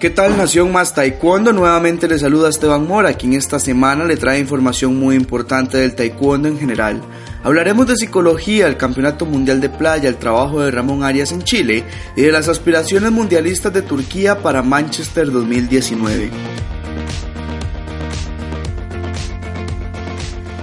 ¿Qué tal Nación Más Taekwondo? Nuevamente le saluda Esteban Mora, quien esta semana le trae información muy importante del Taekwondo en general. Hablaremos de psicología, el Campeonato Mundial de Playa, el trabajo de Ramón Arias en Chile y de las aspiraciones mundialistas de Turquía para Manchester 2019.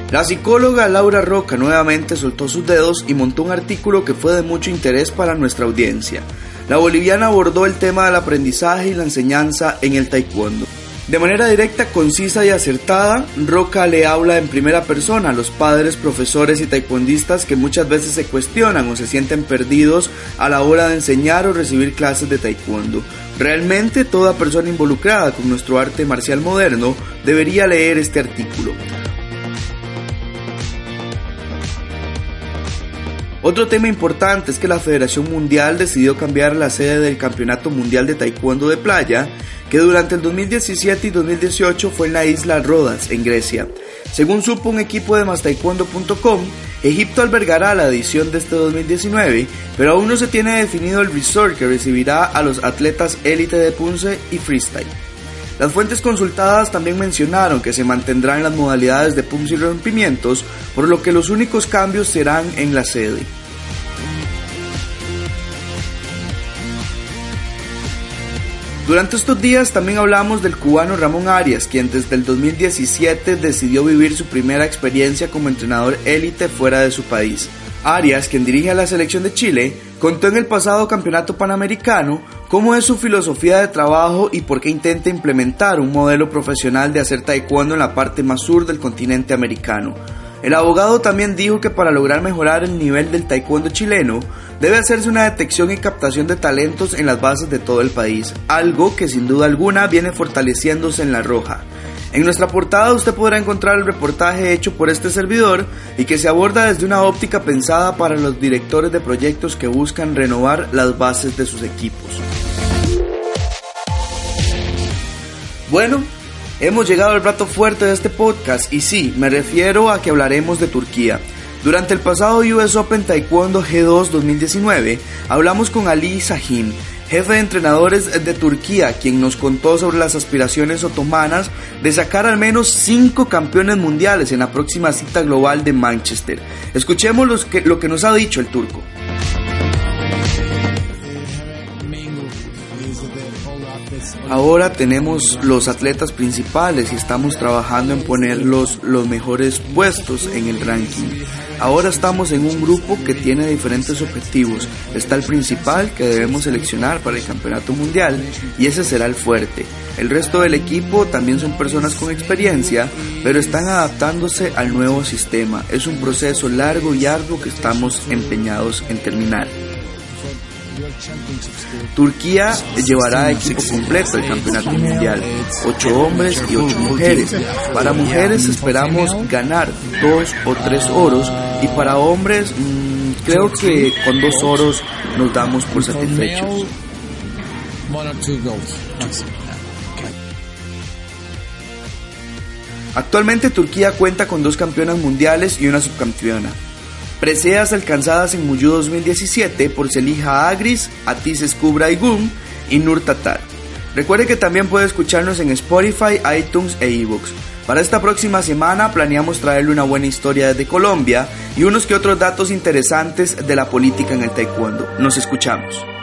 La psicóloga Laura Roca nuevamente soltó sus dedos y montó un artículo que fue de mucho interés para nuestra audiencia. La boliviana abordó el tema del aprendizaje y la enseñanza en el taekwondo. De manera directa, concisa y acertada, Roca le habla en primera persona a los padres, profesores y taekwondistas que muchas veces se cuestionan o se sienten perdidos a la hora de enseñar o recibir clases de taekwondo. Realmente toda persona involucrada con nuestro arte marcial moderno debería leer este artículo. Otro tema importante es que la Federación Mundial decidió cambiar la sede del Campeonato Mundial de Taekwondo de Playa, que durante el 2017 y 2018 fue en la isla Rodas, en Grecia. Según supo un equipo de mastaekwondo.com, Egipto albergará la edición de este 2019, pero aún no se tiene definido el resort que recibirá a los atletas élite de Punce y freestyle. Las fuentes consultadas también mencionaron que se mantendrán las modalidades de punce y rompimientos, por lo que los únicos cambios serán en la sede. Durante estos días también hablamos del cubano Ramón Arias, quien desde el 2017 decidió vivir su primera experiencia como entrenador élite fuera de su país. Arias, quien dirige a la selección de Chile, contó en el pasado campeonato panamericano cómo es su filosofía de trabajo y por qué intenta implementar un modelo profesional de hacer taekwondo en la parte más sur del continente americano. El abogado también dijo que para lograr mejorar el nivel del taekwondo chileno, debe hacerse una detección y captación de talentos en las bases de todo el país, algo que sin duda alguna viene fortaleciéndose en la roja. En nuestra portada usted podrá encontrar el reportaje hecho por este servidor y que se aborda desde una óptica pensada para los directores de proyectos que buscan renovar las bases de sus equipos. Bueno, hemos llegado al plato fuerte de este podcast y sí, me refiero a que hablaremos de Turquía. Durante el pasado US Open Taekwondo G2 2019, hablamos con Ali Sahin, jefe de entrenadores de Turquía, quien nos contó sobre las aspiraciones otomanas de sacar al menos cinco campeones mundiales en la próxima cita global de Manchester. Escuchemos lo que nos ha dicho el turco. Ahora tenemos los atletas principales y estamos trabajando en poner los, mejores puestos en el ranking. Ahora estamos en un grupo que tiene diferentes objetivos. Está el principal que debemos seleccionar para el campeonato mundial y ese será el fuerte. El resto del equipo también son personas con experiencia, pero están adaptándose al nuevo sistema. Es un proceso largo y arduo que estamos empeñados en terminar. Turquía llevará equipo completo al campeonato mundial, ocho hombres y ocho mujeres. Para mujeres esperamos ganar dos o tres oros y para hombres mm, creo que con dos oros nos damos por satisfechos. Actualmente Turquía cuenta con dos campeonas mundiales y una subcampeona. Preseas alcanzadas en Muyu 2017 por Selija Agris, Atis Skubra y Nur Tatar. Recuerde que también puede escucharnos en Spotify, iTunes e ebooks. Para esta próxima semana planeamos traerle una buena historia desde Colombia y unos que otros datos interesantes de la política en el taekwondo. Nos escuchamos.